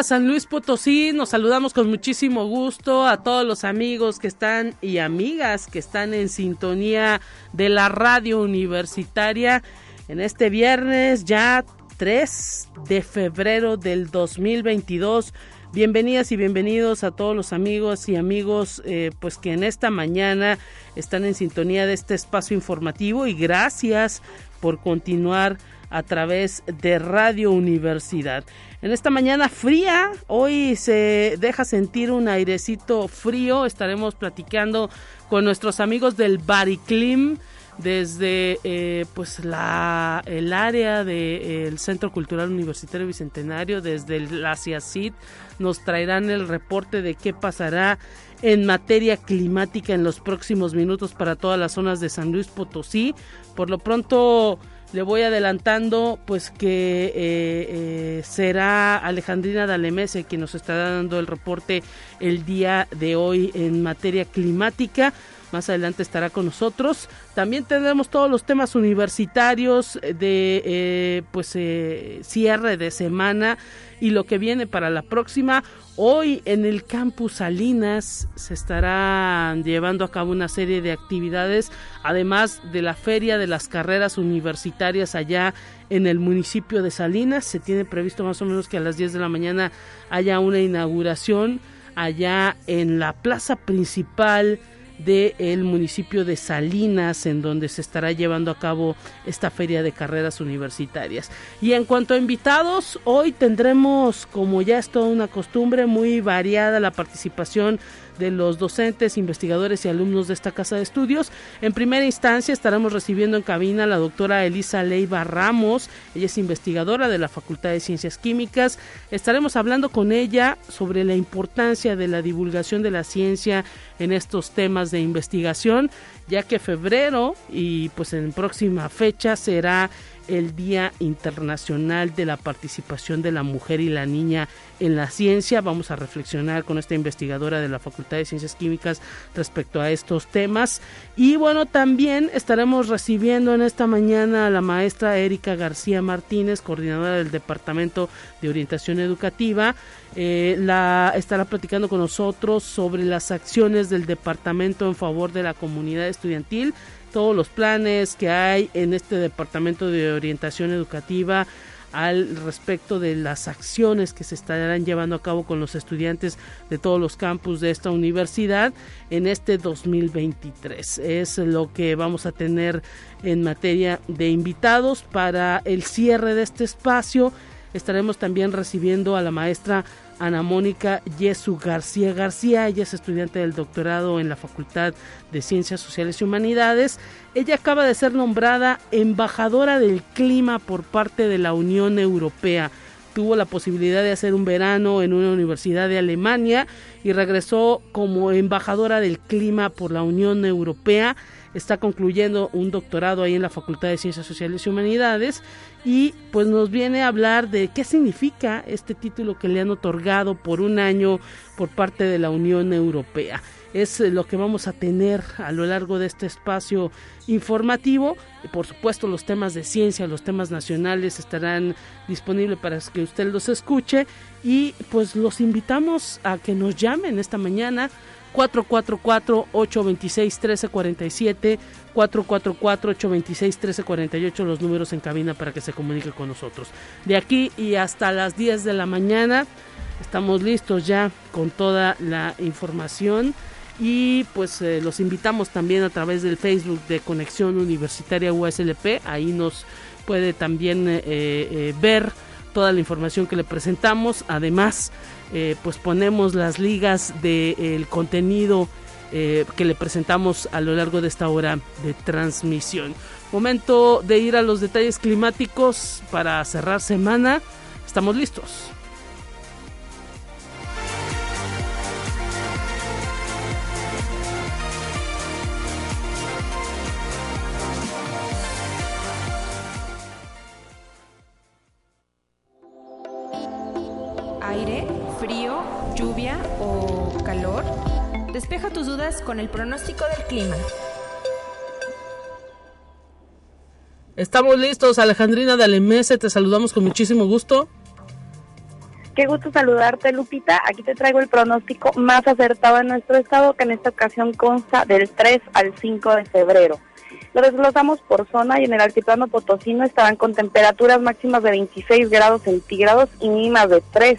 San Luis Potosí. Nos saludamos con muchísimo gusto a todos los amigos que están y amigas que están en sintonía de la radio universitaria en este viernes ya 3 de febrero del 2022. Bienvenidas y bienvenidos a todos los amigos y amigos eh, pues que en esta mañana están en sintonía de este espacio informativo y gracias por continuar a través de Radio Universidad. En esta mañana fría, hoy se deja sentir un airecito frío. Estaremos platicando con nuestros amigos del Bariclim desde eh, pues la el área del Centro Cultural Universitario Bicentenario desde la CIACID nos traerán el reporte de qué pasará en materia climática en los próximos minutos para todas las zonas de San Luis Potosí por lo pronto le voy adelantando pues que eh, eh, será Alejandrina Dalemese quien nos estará dando el reporte el día de hoy en materia climática. Más adelante estará con nosotros. También tendremos todos los temas universitarios de eh, pues cierre de semana y lo que viene para la próxima. Hoy en el campus Salinas se estará llevando a cabo una serie de actividades, además de la feria de las carreras universitarias allá en el municipio de Salinas. Se tiene previsto más o menos que a las 10 de la mañana haya una inauguración allá en la plaza principal del municipio de Salinas, en donde se estará llevando a cabo esta feria de carreras universitarias. Y en cuanto a invitados, hoy tendremos, como ya es toda una costumbre, muy variada la participación de los docentes, investigadores y alumnos de esta casa de estudios. En primera instancia estaremos recibiendo en cabina a la doctora Elisa Leiva Ramos, ella es investigadora de la Facultad de Ciencias Químicas. Estaremos hablando con ella sobre la importancia de la divulgación de la ciencia en estos temas de investigación, ya que febrero y pues en próxima fecha será el Día Internacional de la Participación de la Mujer y la Niña en la Ciencia. Vamos a reflexionar con esta investigadora de la Facultad de Ciencias Químicas respecto a estos temas. Y bueno, también estaremos recibiendo en esta mañana a la maestra Erika García Martínez, coordinadora del Departamento de Orientación Educativa. Eh, la estará platicando con nosotros sobre las acciones del departamento en favor de la comunidad estudiantil todos los planes que hay en este departamento de orientación educativa al respecto de las acciones que se estarán llevando a cabo con los estudiantes de todos los campus de esta universidad en este 2023. Es lo que vamos a tener en materia de invitados para el cierre de este espacio. Estaremos también recibiendo a la maestra Ana Mónica Yesu García García. Ella es estudiante del doctorado en la Facultad de Ciencias Sociales y Humanidades. Ella acaba de ser nombrada embajadora del clima por parte de la Unión Europea. Tuvo la posibilidad de hacer un verano en una universidad de Alemania y regresó como embajadora del clima por la Unión Europea está concluyendo un doctorado ahí en la Facultad de Ciencias Sociales y Humanidades y pues nos viene a hablar de qué significa este título que le han otorgado por un año por parte de la Unión Europea. Es lo que vamos a tener a lo largo de este espacio informativo. Por supuesto los temas de ciencia, los temas nacionales estarán disponibles para que usted los escuche y pues los invitamos a que nos llamen esta mañana 444-826-1347, 444-826-1348, los números en cabina para que se comunique con nosotros. De aquí y hasta las 10 de la mañana estamos listos ya con toda la información. Y pues eh, los invitamos también a través del Facebook de Conexión Universitaria USLP, ahí nos puede también eh, eh, ver toda la información que le presentamos, además eh, pues ponemos las ligas del contenido eh, que le presentamos a lo largo de esta hora de transmisión. Momento de ir a los detalles climáticos para cerrar semana. Estamos listos. Despeja tus dudas con el pronóstico del clima. Estamos listos, Alejandrina de Alemese, te saludamos con muchísimo gusto. Qué gusto saludarte, Lupita. Aquí te traigo el pronóstico más acertado en nuestro estado, que en esta ocasión consta del 3 al 5 de febrero. Lo desglosamos por zona y en el altiplano potosino estarán con temperaturas máximas de 26 grados centígrados y mínimas de 3.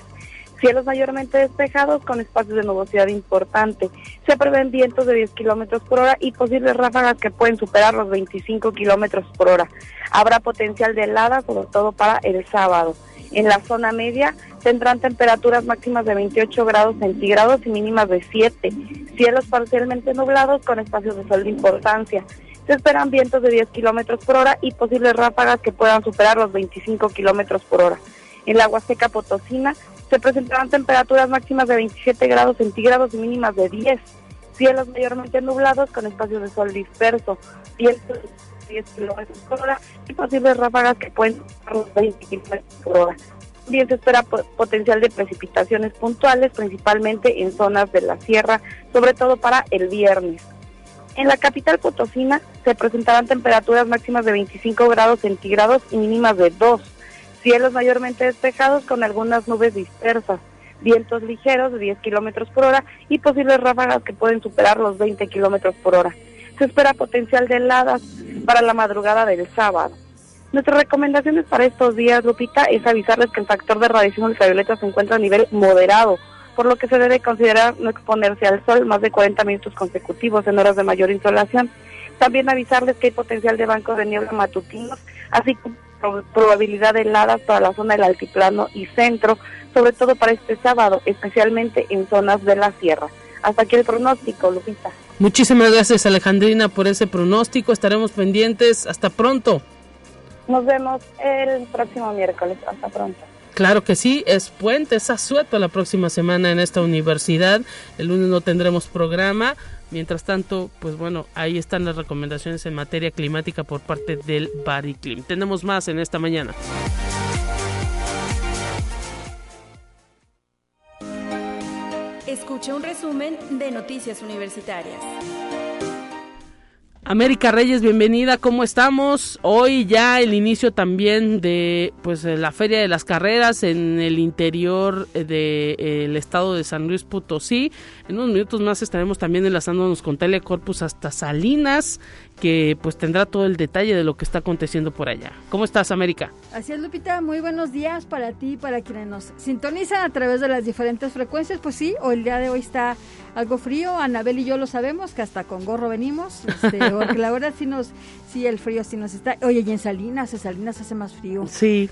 Cielos mayormente despejados con espacios de nubosidad importante. Se prevén vientos de 10 kilómetros por hora y posibles ráfagas que pueden superar los 25 kilómetros por hora. Habrá potencial de helada, sobre todo para el sábado. En la zona media tendrán temperaturas máximas de 28 grados centígrados y mínimas de 7. Cielos parcialmente nublados con espacios de sol de importancia. Se esperan vientos de 10 kilómetros por hora y posibles ráfagas que puedan superar los 25 kilómetros por hora. En la Huasteca Potosina se presentarán temperaturas máximas de 27 grados centígrados y mínimas de 10. Cielos mayormente nublados con espacios de sol disperso. Vientos de 10 kilómetros por hora y posibles ráfagas que pueden los 20 kilómetros por hora. También se espera potencial de precipitaciones puntuales, principalmente en zonas de la sierra, sobre todo para el viernes. En la capital potosina se presentarán temperaturas máximas de 25 grados centígrados y mínimas de 2. Cielos mayormente despejados con algunas nubes dispersas, vientos ligeros de 10 kilómetros por hora y posibles ráfagas que pueden superar los 20 kilómetros por hora. Se espera potencial de heladas para la madrugada del sábado. Nuestras recomendaciones para estos días, Lupita, es avisarles que el factor de radiación ultravioleta se encuentra a nivel moderado, por lo que se debe considerar no exponerse al sol más de 40 minutos consecutivos en horas de mayor insolación. También avisarles que hay potencial de bancos de niebla matutinos, así como probabilidad de heladas para la zona del altiplano y centro, sobre todo para este sábado, especialmente en zonas de la sierra. Hasta aquí el pronóstico, Lupita. Muchísimas gracias, Alejandrina, por ese pronóstico. Estaremos pendientes. Hasta pronto. Nos vemos el próximo miércoles. Hasta pronto. Claro que sí, es puente, es asueto la próxima semana en esta universidad. El lunes no tendremos programa. Mientras tanto, pues bueno, ahí están las recomendaciones en materia climática por parte del Bariclim. Tenemos más en esta mañana. Escucha un resumen de Noticias Universitarias. América Reyes, bienvenida, ¿cómo estamos? Hoy ya el inicio también de pues la Feria de las Carreras en el interior del de, estado de San Luis Potosí. En unos minutos más estaremos también enlazándonos con Telecorpus hasta Salinas, que pues tendrá todo el detalle de lo que está aconteciendo por allá. ¿Cómo estás, América? Así es, Lupita, muy buenos días para ti y para quienes nos sintonizan a través de las diferentes frecuencias. Pues sí, hoy el día de hoy está algo frío, Anabel y yo lo sabemos, que hasta con gorro venimos, este, porque la verdad sí nos, sí el frío sí nos está, oye, y en Salinas, en Salinas hace más frío. Sí,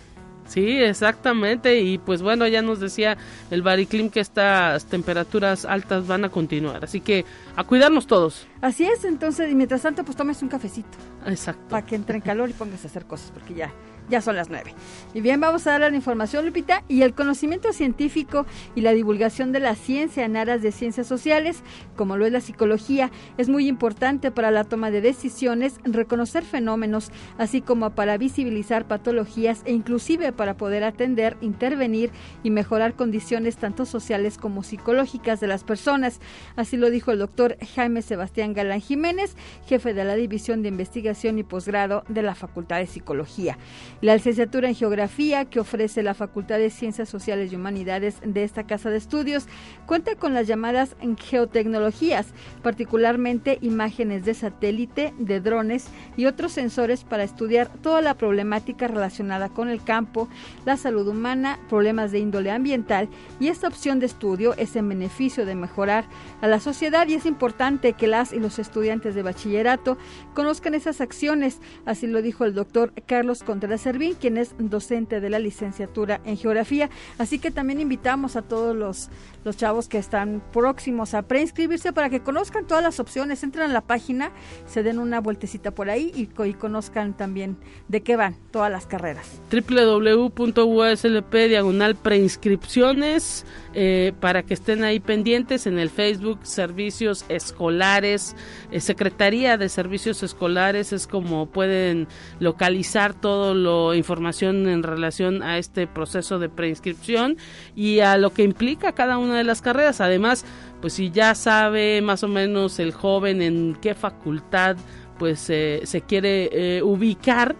Sí, exactamente. Y pues bueno, ya nos decía el Bariclim que estas temperaturas altas van a continuar. Así que a cuidarnos todos. Así es, entonces, y mientras tanto, pues tomes un cafecito. Exacto. Para que entre en calor y pongas a hacer cosas, porque ya ya son las nueve. Y bien, vamos a dar la información, Lupita, y el conocimiento científico y la divulgación de la ciencia en aras de ciencias sociales, como lo es la psicología, es muy importante para la toma de decisiones, reconocer fenómenos, así como para visibilizar patologías e inclusive para poder atender, intervenir y mejorar condiciones tanto sociales como psicológicas de las personas. Así lo dijo el doctor Jaime Sebastián Galán Jiménez, jefe de la División de Investigación y Posgrado de la Facultad de Psicología. La licenciatura en Geografía que ofrece la Facultad de Ciencias Sociales y Humanidades de esta casa de estudios cuenta con las llamadas geotecnologías, particularmente imágenes de satélite, de drones y otros sensores para estudiar toda la problemática relacionada con el campo, la salud humana, problemas de índole ambiental y esta opción de estudio es en beneficio de mejorar a la sociedad. Y es importante que las y los estudiantes de bachillerato conozcan esas acciones, así lo dijo el doctor Carlos Contreras Quien es docente de la licenciatura en geografía. Así que también invitamos a todos los, los chavos que están próximos a preinscribirse para que conozcan todas las opciones. Entren a la página, se den una vueltecita por ahí y, y conozcan también de qué van todas las carreras. www.uslp diagonal preinscripciones eh, para que estén ahí pendientes en el Facebook Servicios Escolares, eh, Secretaría de Servicios Escolares es como pueden localizar lo dando información en relación a este proceso de preinscripción y a lo que implica cada una de las carreras. Además, pues si ya sabe más o menos el joven en qué facultad pues se quiere eh, ubicar,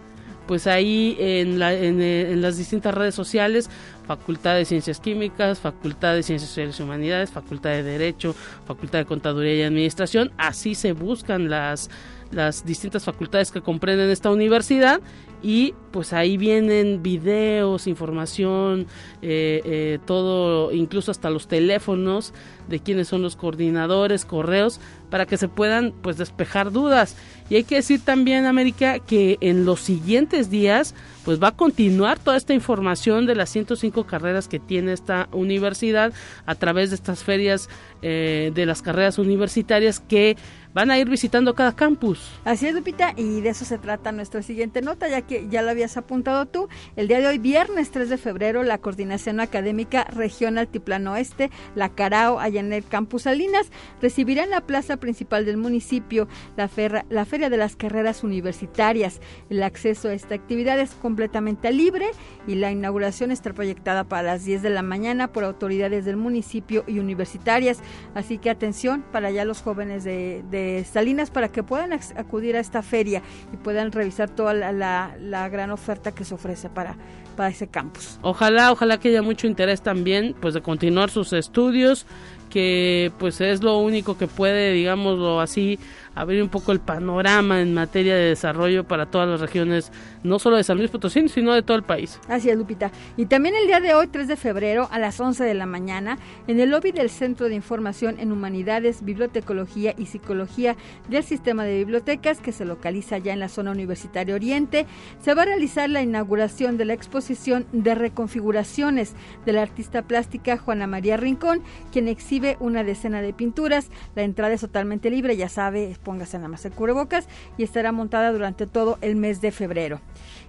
pues ahí en, la, en, las distintas redes sociales, Facultad de Ciencias Químicas, Facultad de Ciencias Sociales y Humanidades, Facultad de Derecho, Facultad de Contaduría y Administración, así se buscan las las distintas facultades que comprenden esta universidad y pues ahí vienen videos, información, eh, eh, todo, incluso hasta los teléfonos de quiénes son los coordinadores, correos, para que se puedan pues despejar dudas. Y hay que decir también, América, que en los siguientes días pues va a continuar toda esta información de las 105 carreras que tiene esta universidad a través de estas ferias eh, de las carreras universitarias que van a ir visitando cada campus. Así es, Lupita, y de eso se trata nuestra siguiente nota, ya que ya lo habías apuntado tú. El día de hoy, viernes 3 de febrero, la Coordinación Académica Región Altiplano Oeste, la Carao, allá en el Campus Salinas, recibirá en la plaza principal del municipio la, la Feria de las Carreras Universitarias. El acceso a esta actividad es completamente libre y la inauguración está proyectada para las 10 de la mañana por autoridades del municipio y universitarias. Así que atención para ya los jóvenes de Salinas para que puedan acudir a esta feria y puedan revisar toda la, gran oferta que se ofrece para, para ese campus. Ojalá, ojalá que haya mucho interés también, pues de continuar sus estudios, que pues es lo único que puede, digámoslo así, abrir un poco el panorama en materia de desarrollo para todas las regiones, no solo de San Luis Potosí, sino de todo el país. Así es, Lupita. Y también el día de hoy, 3 de febrero, a las 11 de la mañana, en el lobby del Centro de Información en Humanidades, Bibliotecología y Psicología del Sistema de Bibliotecas, que se localiza ya en la zona universitaria Oriente, se va a realizar la inauguración de la exposición de reconfiguraciones de la artista plástica Juana María Rincón, quien exhibe una decena de pinturas. La entrada es totalmente libre, ya sabe, póngase nada más el cubrebocas y estará montada durante todo el mes de febrero.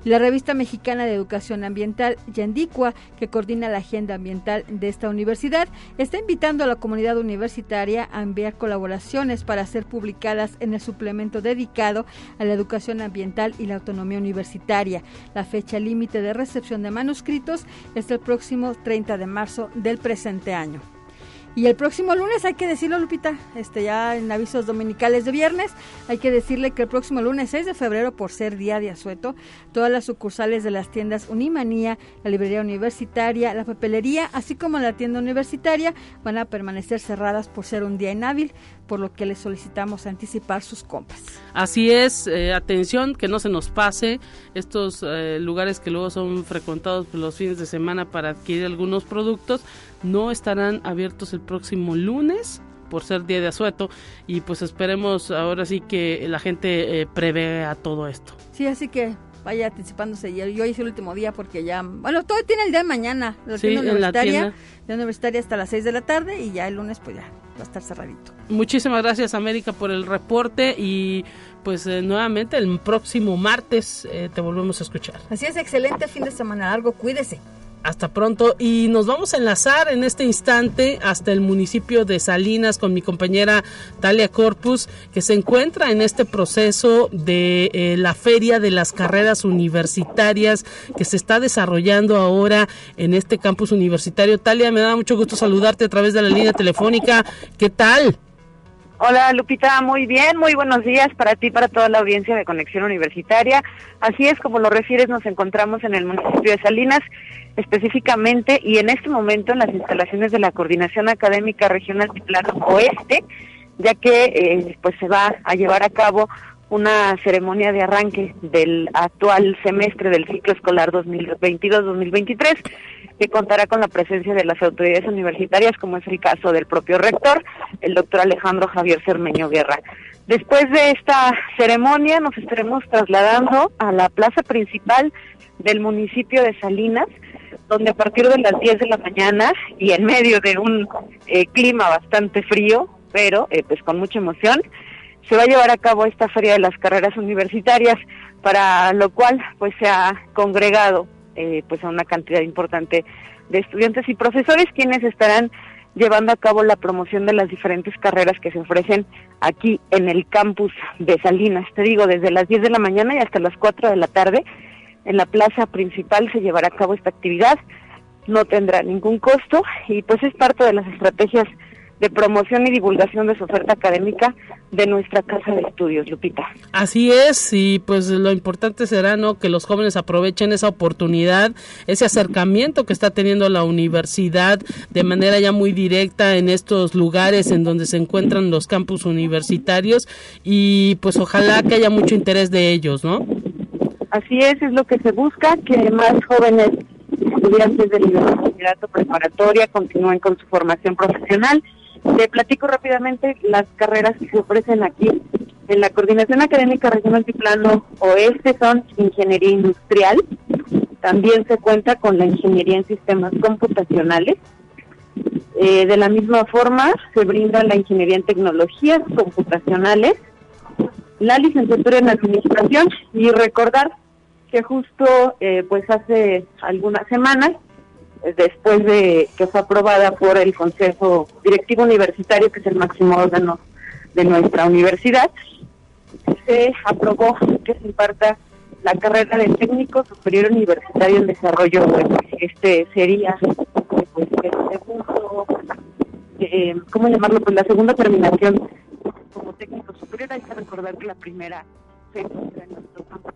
La revista mexicana de educación ambiental, Yandicua, que coordina la agenda ambiental de esta universidad, está invitando a la comunidad universitaria a enviar colaboraciones para ser publicadas en el suplemento dedicado a la educación ambiental y la autonomía universitaria. La fecha límite de recepción de manuscritos es el próximo 30 de marzo del presente año. Y el próximo lunes hay que decirlo, Lupita, este ya en avisos dominicales de viernes, hay que decirle que el próximo lunes 6 de febrero, por ser día de asueto, todas las sucursales de las tiendas Unimanía, la librería universitaria, la papelería, así como la tienda universitaria, van a permanecer cerradas por ser un día inhábil, por lo que les solicitamos anticipar sus compras. Así es, eh, atención, que no se nos pase estos eh, lugares que luego son frecuentados los fines de semana para adquirir algunos productos no estarán abiertos el próximo lunes por ser día de asueto y pues esperemos ahora sí que la gente eh, prevea todo esto. Sí, así que vaya anticipándose. Y hoy es el último día porque ya, bueno, todo tiene el día de mañana, la sí, universitaria, la universitaria hasta las 6 de la tarde y ya el lunes pues ya va a estar cerradito. Muchísimas gracias América por el reporte y pues eh, nuevamente el próximo martes eh, te volvemos a escuchar. Así es, excelente fin de semana largo, cuídese. Hasta pronto y nos vamos a enlazar en este instante hasta el municipio de Salinas con mi compañera Talia Corpus que se encuentra en este proceso de eh, la feria de las carreras universitarias que se está desarrollando ahora en este campus universitario. Talia, me da mucho gusto saludarte a través de la línea telefónica. ¿Qué tal? Hola Lupita, muy bien, muy buenos días para ti, para toda la audiencia de Conexión Universitaria. Así es, como lo refieres, nos encontramos en el municipio de Salinas específicamente y en este momento en las instalaciones de la Coordinación Académica Regional Plano Oeste, ya que eh, pues se va a llevar a cabo una ceremonia de arranque del actual semestre del ciclo escolar 2022-2023 que contará con la presencia de las autoridades universitarias, como es el caso del propio rector, el doctor Alejandro Javier Cermeño Guerra. Después de esta ceremonia nos estaremos trasladando a la plaza principal del municipio de Salinas, donde a partir de las 10 de la mañana y en medio de un eh, clima bastante frío, pero eh, pues con mucha emoción, se va a llevar a cabo esta feria de las carreras universitarias, para lo cual pues se ha congregado eh, pues a una cantidad importante de estudiantes y profesores quienes estarán llevando a cabo la promoción de las diferentes carreras que se ofrecen aquí en el campus de Salinas. Te digo, desde las 10 de la mañana y hasta las 4 de la tarde en la plaza principal se llevará a cabo esta actividad, no tendrá ningún costo y pues es parte de las estrategias de promoción y divulgación de su oferta académica de nuestra casa de estudios, Lupita. Así es, y pues lo importante será no que los jóvenes aprovechen esa oportunidad, ese acercamiento que está teniendo la universidad de manera ya muy directa en estos lugares en donde se encuentran los campus universitarios y pues ojalá que haya mucho interés de ellos, ¿no? Así es, es lo que se busca, que más jóvenes estudiantes de bachillerato preparatoria continúen con su formación profesional te platico rápidamente las carreras que se ofrecen aquí. En la Coordinación Académica Regional Altiplano Oeste son Ingeniería Industrial. También se cuenta con la Ingeniería en Sistemas Computacionales. Eh, de la misma forma, se brinda la Ingeniería en Tecnologías Computacionales, la licenciatura en Administración y recordar que justo eh, pues hace algunas semanas después de que fue aprobada por el Consejo Directivo Universitario, que es el máximo órgano de nuestra universidad, se aprobó que se imparta la carrera de técnico superior universitario en desarrollo. Este sería pues, el segundo, eh, ¿cómo llamarlo? Pues la segunda terminación como técnico superior. Hay que recordar que la primera se encuentra en nuestro campo.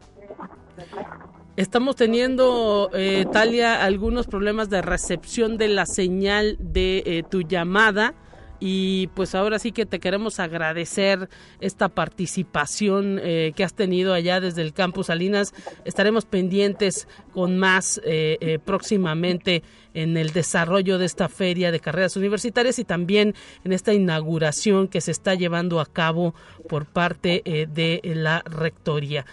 Estamos teniendo, eh, Talia, algunos problemas de recepción de la señal de eh, tu llamada y pues ahora sí que te queremos agradecer esta participación eh, que has tenido allá desde el campus Salinas. Estaremos pendientes con más eh, eh, próximamente en el desarrollo de esta feria de carreras universitarias y también en esta inauguración que se está llevando a cabo por parte de la rectoría.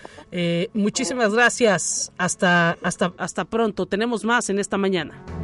muchísimas gracias. Hasta, hasta, hasta pronto. Tenemos más en esta mañana.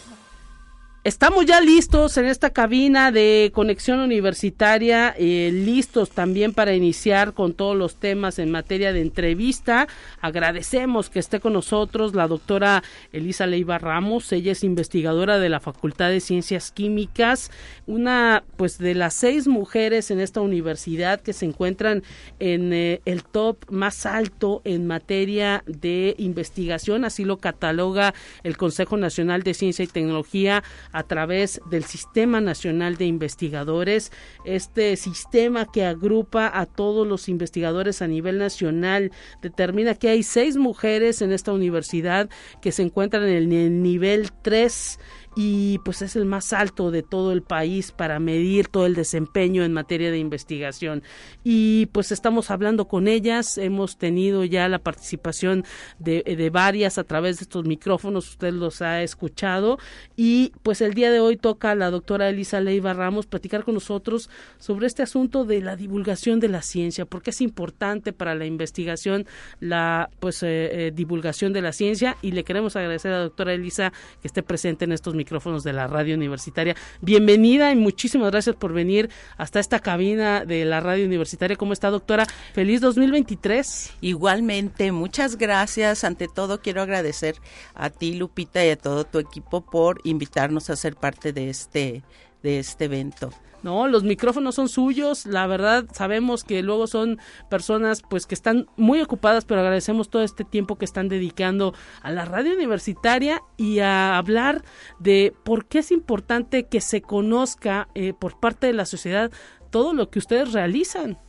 Estamos ya listos en esta cabina de conexión universitaria, eh, listos también para iniciar con todos los temas en materia de entrevista. Agradecemos que esté con nosotros la doctora Elisa Leiva Ramos. Ella es investigadora de la Facultad de Ciencias Químicas, una pues de las seis mujeres en esta universidad que se encuentran en eh, el top más alto en materia de investigación. Así lo cataloga el Consejo Nacional de Ciencia y Tecnología a través del Sistema Nacional de Investigadores, este sistema que agrupa a todos los investigadores a nivel nacional, determina que hay seis mujeres en esta universidad que se encuentran en el nivel 3 y pues es el más alto de todo el país para medir todo el desempeño en materia de investigación. Y pues estamos hablando con ellas, hemos tenido ya la participación de, varias a través de estos micrófonos, usted los ha escuchado. Y pues el día de hoy toca a la doctora Elisa Leiva Ramos platicar con nosotros sobre este asunto de la divulgación de la ciencia, porque es importante para la investigación la pues eh, eh, divulgación de la ciencia. Y le queremos agradecer a la doctora Elisa que esté presente en estos micrófonos de la radio universitaria. Bienvenida y muchísimas gracias por venir hasta esta cabina de la radio universitaria. ¿Cómo está, doctora? Feliz 2023. Igualmente, muchas gracias. Ante todo, quiero agradecer a ti, Lupita, y a todo tu equipo por invitarnos a ser parte de este, de este evento. No, los micrófonos son suyos, la verdad sabemos que luego son personas pues que están muy ocupadas, pero agradecemos todo este tiempo que están dedicando a la radio universitaria y a hablar de por qué es importante que se conozca eh, por parte de la sociedad todo lo que ustedes realizan.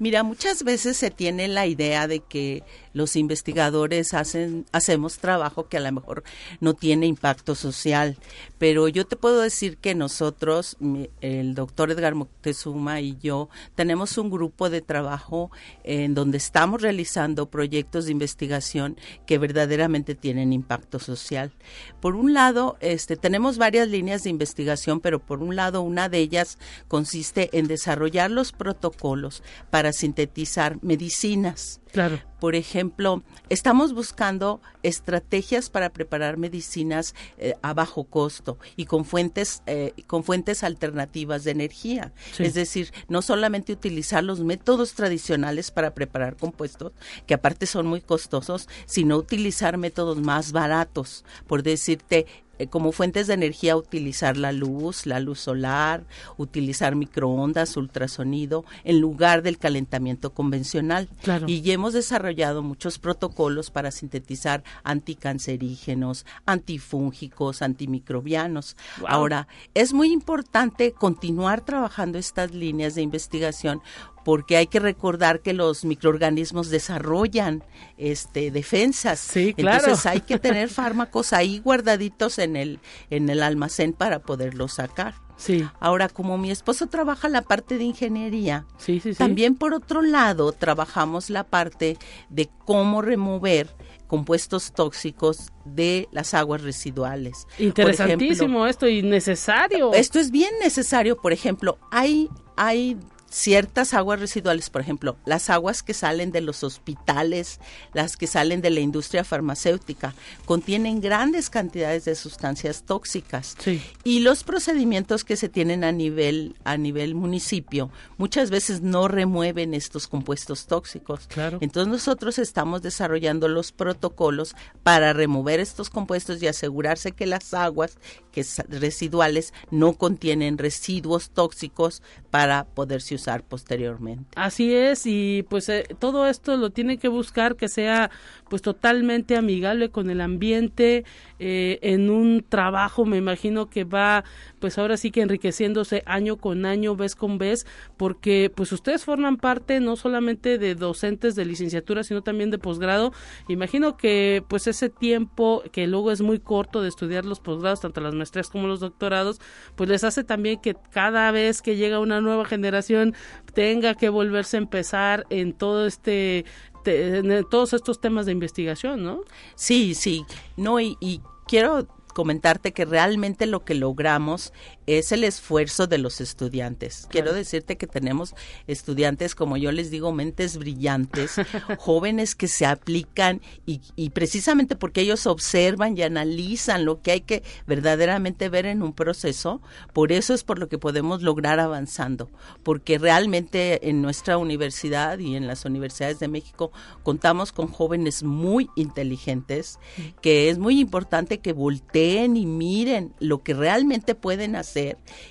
Mira, muchas veces se tiene la idea de que los investigadores hacen, hacemos trabajo que a lo mejor no tiene impacto social, pero yo te puedo decir que nosotros, el doctor Edgar Moctezuma y yo, tenemos un grupo de trabajo en donde estamos realizando proyectos de investigación que verdaderamente tienen impacto social. Por un lado, este, tenemos varias líneas de investigación, pero por un lado, una de ellas consiste en desarrollar los protocolos para sintetizar medicinas. Claro. Por ejemplo, estamos buscando estrategias para preparar medicinas eh, a bajo costo y con fuentes eh, con fuentes alternativas de energía. Es decir, no solamente utilizar los métodos tradicionales para preparar compuestos, que aparte son muy costosos, sino utilizar métodos más baratos. Por decirte, como fuentes de energía utilizar la luz, la luz solar, utilizar microondas, ultrasonido, en lugar del calentamiento convencional. Y hemos desarrollado muchos protocolos para sintetizar anticancerígenos, antifúngicos, antimicrobianos. Ahora, es muy importante continuar trabajando estas líneas de investigación porque hay que recordar que los microorganismos desarrollan este defensas. Sí, claro. Entonces hay que tener fármacos ahí guardaditos en el en el almacén para poderlos sacar. Sí. Ahora, como mi esposo trabaja la parte de ingeniería, sí, sí, también por otro lado trabajamos la parte de cómo remover compuestos tóxicos de las aguas residuales. Interesantísimo esto y necesario. Esto es bien necesario. Por ejemplo, hay, hay ciertas aguas residuales, por ejemplo, las aguas que salen de los hospitales, las que salen de la industria farmacéutica, contienen grandes cantidades de sustancias tóxicas. Y los procedimientos que se tienen a nivel a nivel municipio muchas veces no remueven estos compuestos tóxicos. Claro. Entonces nosotros estamos desarrollando los protocolos para remover estos compuestos y asegurarse que las aguas que residuales no contienen residuos tóxicos para poderse usar posteriormente. Así es y pues eh, todo esto lo tiene que buscar que sea pues totalmente amigable con el ambiente eh, en un trabajo me imagino que va pues ahora sí que enriqueciéndose año con año vez con vez porque pues ustedes forman parte no solamente de docentes de licenciatura sino también de posgrado. Imagino que pues ese tiempo que luego es muy corto de estudiar los posgrados tanto las maestrías como los doctorados pues les hace también que cada vez que llega una nueva generación tenga que volverse a empezar en todo este en todos estos temas de investigación, ¿no? Sí, sí. No, y quiero comentarte que realmente lo que logramos es el esfuerzo de los estudiantes. Quiero decirte que tenemos estudiantes, como yo les digo, mentes brillantes, jóvenes que se aplican y, y, precisamente porque ellos observan y analizan lo que hay que verdaderamente ver en un proceso, por eso es por lo que podemos lograr avanzando, porque realmente en nuestra universidad y en las universidades de México contamos con jóvenes muy inteligentes, que es muy importante que volteen y miren lo que realmente pueden hacer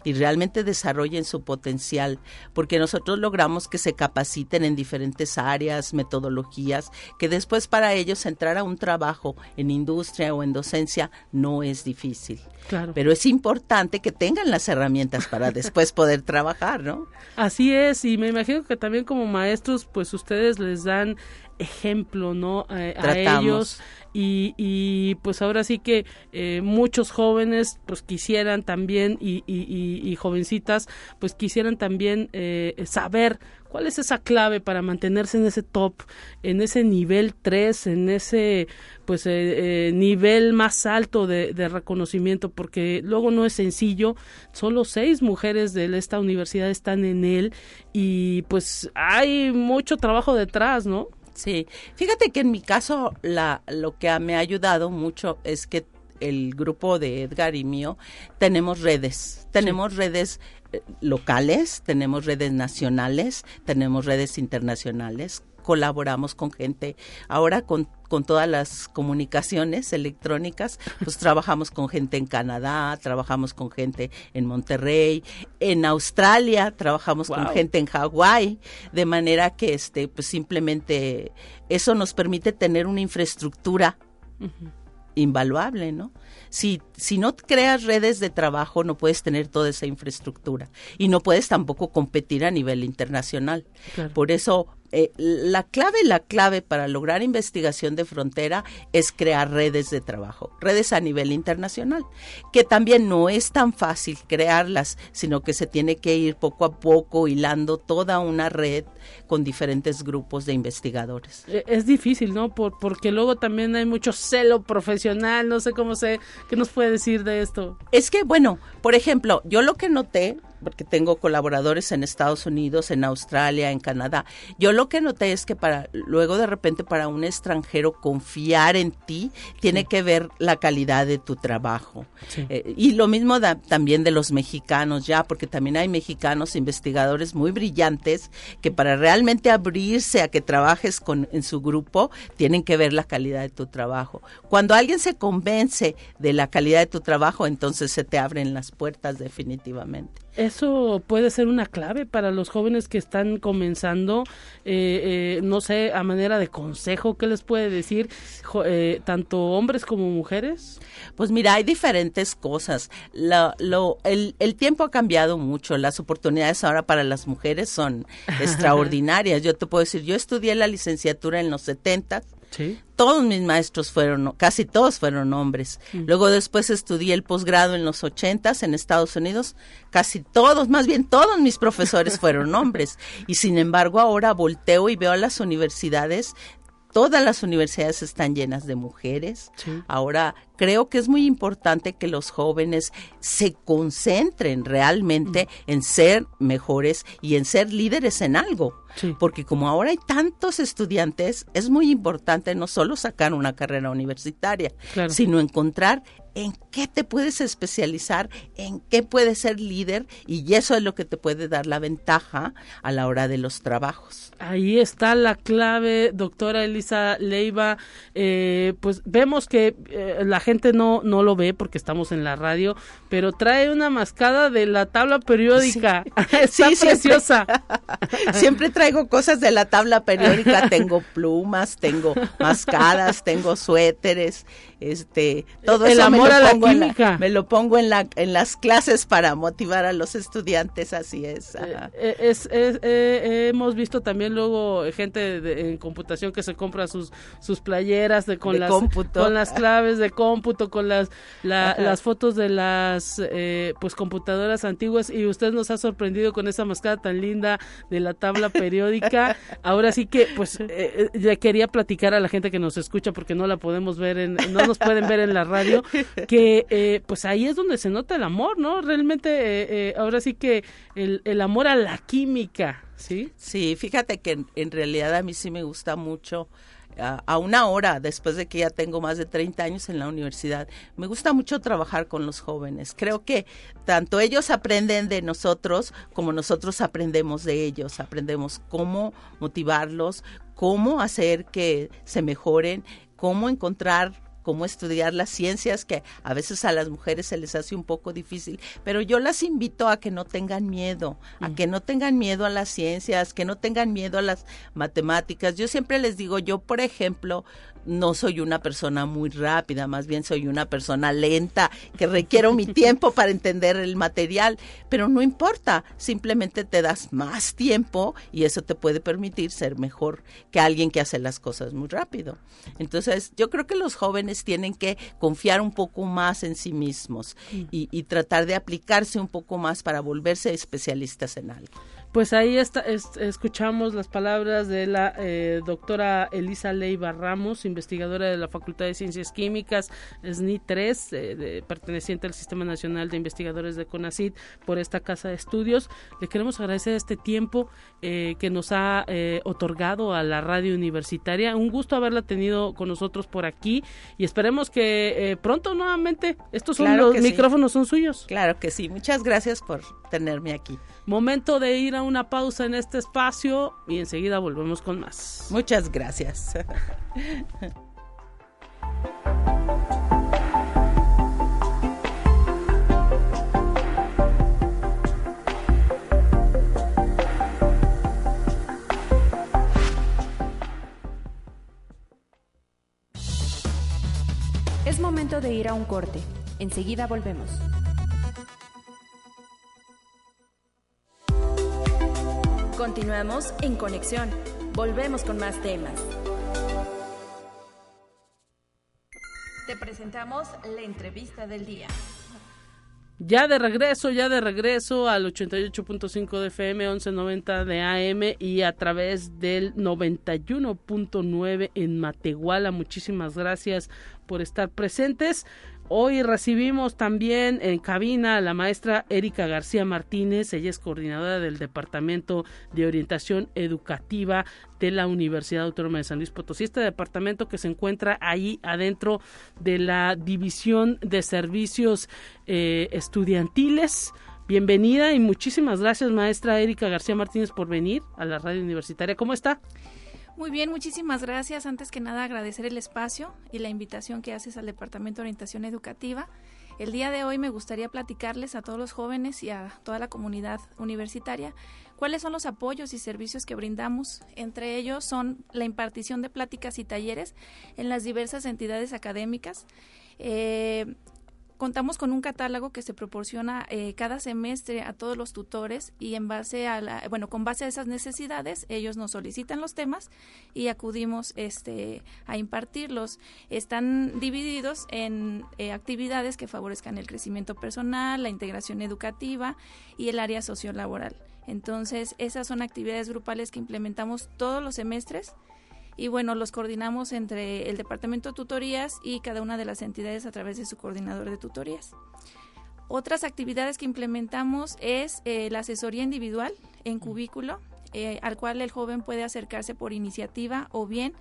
y realmente desarrollen su potencial, porque nosotros logramos que se capaciten en diferentes áreas, metodologías, que después para ellos entrar a un trabajo en industria o en docencia no es difícil. Claro. Pero es importante que tengan las herramientas para después poder trabajar, ¿no? Así es, y me imagino que también como maestros, pues ustedes les dan ejemplo, ¿no? a ellos y, y, pues ahora sí que eh, muchos jóvenes pues quisieran también y, y, y jovencitas pues quisieran también eh, saber cuál es esa clave para mantenerse en ese top, en ese nivel 3, en ese pues eh, nivel más alto de, de, reconocimiento porque luego no es sencillo. Solo seis mujeres de esta universidad están en él y pues hay mucho trabajo detrás no Sí, fíjate que en mi caso la, lo que me ha ayudado mucho es que el grupo de Edgar y mío tenemos redes, tenemos redes eh, locales, tenemos redes nacionales, tenemos redes internacionales colaboramos con gente. Ahora con, con todas las comunicaciones electrónicas, pues trabajamos con gente en Canadá, trabajamos con gente en Monterrey, en Australia, trabajamos con gente en Hawái, de manera que este, pues simplemente eso nos permite tener una infraestructura invaluable, ¿no? Si, si no creas redes de trabajo, no puedes tener toda esa infraestructura y no puedes tampoco competir a nivel internacional. Por eso eh, la clave, la clave para lograr investigación de frontera es crear redes de trabajo, redes a nivel internacional, que también no es tan fácil crearlas, sino que se tiene que ir poco a poco hilando toda una red con diferentes grupos de investigadores. E, es difícil, ¿no? Por, porque luego también hay mucho celo profesional, no sé cómo sé, ¿qué nos puede decir de esto? Es que, bueno, por ejemplo, yo lo que noté porque tengo colaboradores en Estados Unidos, en Australia, en Canadá. Yo lo que noté es que para luego de repente para un extranjero confiar en ti tiene que ver la calidad de tu trabajo. Eh, y lo mismo da, también de los mexicanos ya, porque también hay mexicanos investigadores muy brillantes que para realmente abrirse a que trabajes con en su grupo tienen que ver la calidad de tu trabajo. Cuando alguien se convence de la calidad de tu trabajo, entonces se te abren las puertas definitivamente. Eso puede ser una clave para los jóvenes que están comenzando, eh, eh, no sé, a manera de consejo, ¿qué les puede decir eh, tanto hombres como mujeres? Pues mira, hay diferentes cosas. lo, el, el, tiempo ha cambiado mucho, las oportunidades ahora para las mujeres son extraordinarias. Yo te puedo decir, yo estudié la licenciatura en los 70 todos mis maestros fueron, casi todos fueron hombres. Mm. Luego después estudié el posgrado en los ochentas en Estados Unidos. Casi todos, más bien todos mis profesores fueron hombres. Y sin embargo ahora volteo y veo a las universidades todas las universidades están llenas de mujeres. Ahora, creo que es muy importante que los jóvenes se concentren realmente mm. en ser mejores y en ser líderes en algo. Porque como ahora hay tantos estudiantes, es muy importante no solo sacar una carrera universitaria, sino encontrar en qué te puedes especializar, en qué puedes ser líder y eso es lo que te puede dar la ventaja a la hora de los trabajos. Ahí está la clave, doctora Elisa Leiva. Eh, pues vemos que eh, la gente no, no lo ve porque estamos en la radio, pero trae una mascada de la tabla periódica. Sí. está preciosa. Siempre, traigo cosas de la tabla periódica. Tengo plumas, tengo mascadas, tengo suéteres, este, todo El eso amor me, lo lo pongo en la, me lo pongo en, la, en las clases para motivar a los estudiantes, así es. Eh, es, hemos visto también luego gente en computación que se compra sus, sus playeras de, con, las, con las claves de cómputo, con las, las fotos de las eh, pues computadoras antiguas y usted nos ha sorprendido con esa mascada tan linda de la tabla periódica. Ahora sí que pues eh, ya quería platicar a la gente que nos escucha porque no la podemos ver en, no nos pueden ver en la radio, que eh, pues ahí es donde se nota el amor, ¿no? Realmente ahora sí que el, el amor a la química, ¿sí? Sí, fíjate que en, realidad a mí sí me gusta mucho a, una hora después de que ya tengo más de 30 años en la universidad. Me gusta mucho trabajar con los jóvenes. Creo que tanto ellos aprenden de nosotros como nosotros aprendemos de ellos. Aprendemos cómo motivarlos, cómo hacer que se mejoren, cómo encontrar cómo estudiar las ciencias, que a veces a las mujeres se les hace un poco difícil, pero yo las invito a que no tengan miedo, a mm. que no tengan miedo a las ciencias, que no tengan miedo a las matemáticas. Yo siempre les digo, yo por ejemplo, no soy una persona muy rápida, más bien soy una persona lenta, que requiero mi tiempo para entender el material, pero no importa, simplemente te das más tiempo y eso te puede permitir ser mejor que alguien que hace las cosas muy rápido. Entonces, yo creo que los jóvenes tienen que confiar un poco más en sí mismos y, y tratar de aplicarse un poco más para volverse especialistas en algo. Pues ahí está, escuchamos las palabras de la eh, doctora Elisa Leiva Ramos, investigadora de la Facultad de Ciencias Químicas, SNI 3, eh, perteneciente al Sistema Nacional de Investigadores de CONACID, por esta casa de estudios. Le queremos agradecer este tiempo eh, que nos ha otorgado a la radio universitaria. Un gusto haberla tenido con nosotros por aquí y esperemos que pronto nuevamente estos son los micrófonos son suyos. Claro que sí. Muchas gracias por tenerme aquí. Momento de ir a una pausa en este espacio y enseguida volvemos con más. Muchas gracias. Es momento de ir a un corte. Enseguida volvemos. Continuamos en conexión. Volvemos con más temas. Te presentamos la entrevista del día. Ya de regreso, ya de regreso al 88.5 de FM, 1190 de AM y a través del 91.9 en Matehuala. Muchísimas gracias por estar presentes. Hoy recibimos también en cabina a la maestra Erika García Martínez, ella es coordinadora del Departamento de Orientación Educativa de la Universidad Autónoma de San Luis Potosí, este departamento que se encuentra ahí adentro de la División de Servicios eh, Estudiantiles. Bienvenida y muchísimas gracias maestra Erika García Martínez por venir a la radio universitaria. ¿Cómo está? Muy bien, muchísimas gracias. Antes que nada, agradecer el espacio y la invitación que haces al Departamento de Orientación Educativa. El día de hoy me gustaría platicarles a todos los jóvenes y a toda la comunidad universitaria cuáles son los apoyos y servicios que brindamos. Entre ellos son la impartición de pláticas y talleres en las diversas entidades académicas. Eh, contamos con un catálogo que se proporciona eh, cada semestre a todos los tutores y en base a la, bueno, con base a esas necesidades, ellos nos solicitan los temas y acudimos este a impartirlos. Están divididos en eh, actividades que favorezcan el crecimiento personal, la integración educativa y el área sociolaboral. Entonces, esas son actividades grupales que implementamos todos los semestres y bueno, los coordinamos entre el Departamento de Tutorías y cada una de las entidades a través de su coordinador de tutorías. Otras actividades que implementamos es eh, la asesoría individual en cubículo, eh, al cual el joven puede acercarse por iniciativa o bien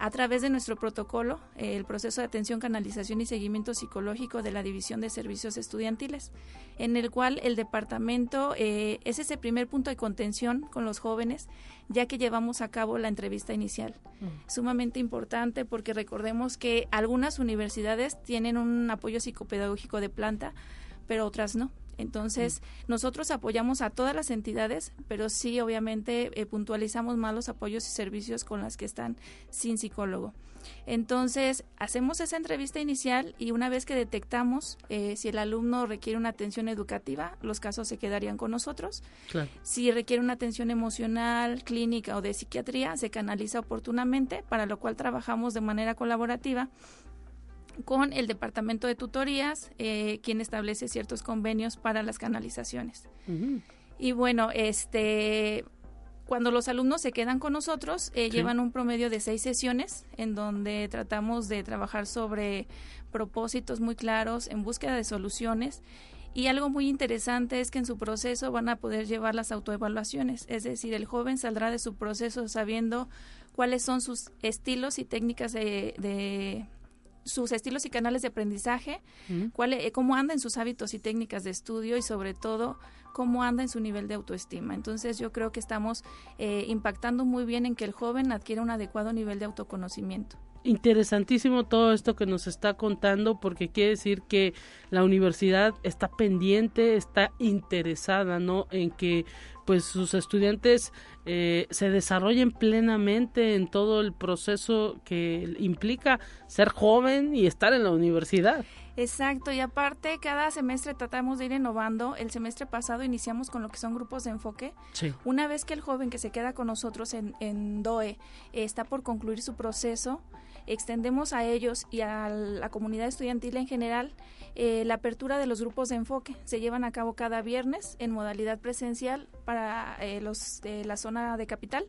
a través de nuestro protocolo, eh, el proceso de atención, canalización y seguimiento psicológico de la División de Servicios Estudiantiles, en el cual el departamento eh, es ese primer punto de contención con los jóvenes, ya que llevamos a cabo la entrevista inicial. Mm. Sumamente importante porque recordemos que algunas universidades tienen un apoyo psicopedagógico de planta, pero otras no. Entonces, nosotros apoyamos a todas las entidades, pero sí, obviamente, eh, puntualizamos más los apoyos y servicios con las que están sin psicólogo. Entonces, hacemos esa entrevista inicial y una vez que detectamos eh, si el alumno requiere una atención educativa, los casos se quedarían con nosotros. Si requiere una atención emocional, clínica o de psiquiatría, se canaliza oportunamente, para lo cual trabajamos de manera colaborativa con el departamento de tutorías, eh, quien establece ciertos convenios para las canalizaciones. Y bueno, este cuando los alumnos se quedan con nosotros, eh, llevan un promedio de seis sesiones en donde tratamos de trabajar sobre propósitos muy claros en búsqueda de soluciones. Y algo muy interesante es que en su proceso van a poder llevar las autoevaluaciones, es decir, el joven saldrá de su proceso sabiendo cuáles son sus estilos y técnicas de sus estilos y canales de aprendizaje, cuál, e, cómo anda en sus hábitos y técnicas de estudio y sobre todo cómo anda en su nivel de autoestima. Entonces yo creo que estamos eh, impactando muy bien en que el joven adquiera un adecuado nivel de autoconocimiento interesantísimo todo esto que nos está contando porque quiere decir que la universidad está pendiente, está interesada, ¿no? En que pues sus estudiantes eh, se desarrollen plenamente en todo el proceso que implica ser joven y estar en la universidad. Exacto, y aparte cada semestre tratamos de ir innovando. El semestre pasado iniciamos con lo que son grupos de enfoque. Una vez que el joven que se queda con nosotros en, en DOE está por concluir su proceso, extendemos a ellos y a la comunidad estudiantil en general eh, la apertura de los grupos de enfoque. Se llevan a cabo cada viernes en modalidad presencial para eh, los de la zona de capital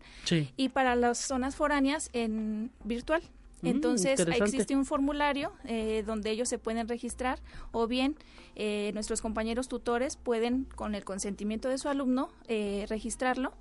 y para las zonas foráneas en virtual. Mm, Entonces existe un formulario eh, donde ellos se pueden registrar o bien nuestros compañeros tutores pueden con el consentimiento de su alumno registrarlo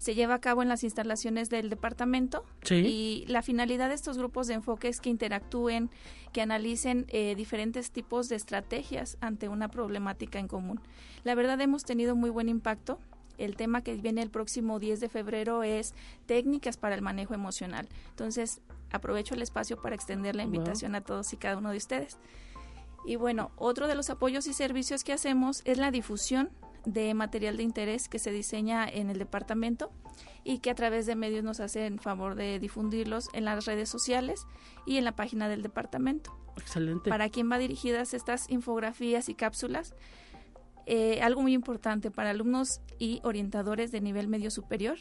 se lleva a cabo en las instalaciones del departamento y la finalidad de estos grupos de enfoque es que interactúen, que analicen eh, diferentes tipos de estrategias ante una problemática en común. La verdad hemos tenido muy buen impacto. El tema que viene el próximo 10 de febrero es técnicas para el manejo emocional. Entonces, aprovecho el espacio para extender la invitación a todos y cada uno de ustedes. Y bueno, otro de los apoyos y servicios que hacemos es la difusión de material de interés que se diseña en el departamento y que a través de medios nos hacen favor de difundirlos en las redes sociales y en la página del departamento. Excelente. ¿Para quién va dirigidas estas infografías y cápsulas? Eh, algo muy importante para alumnos y orientadores de nivel medio superior,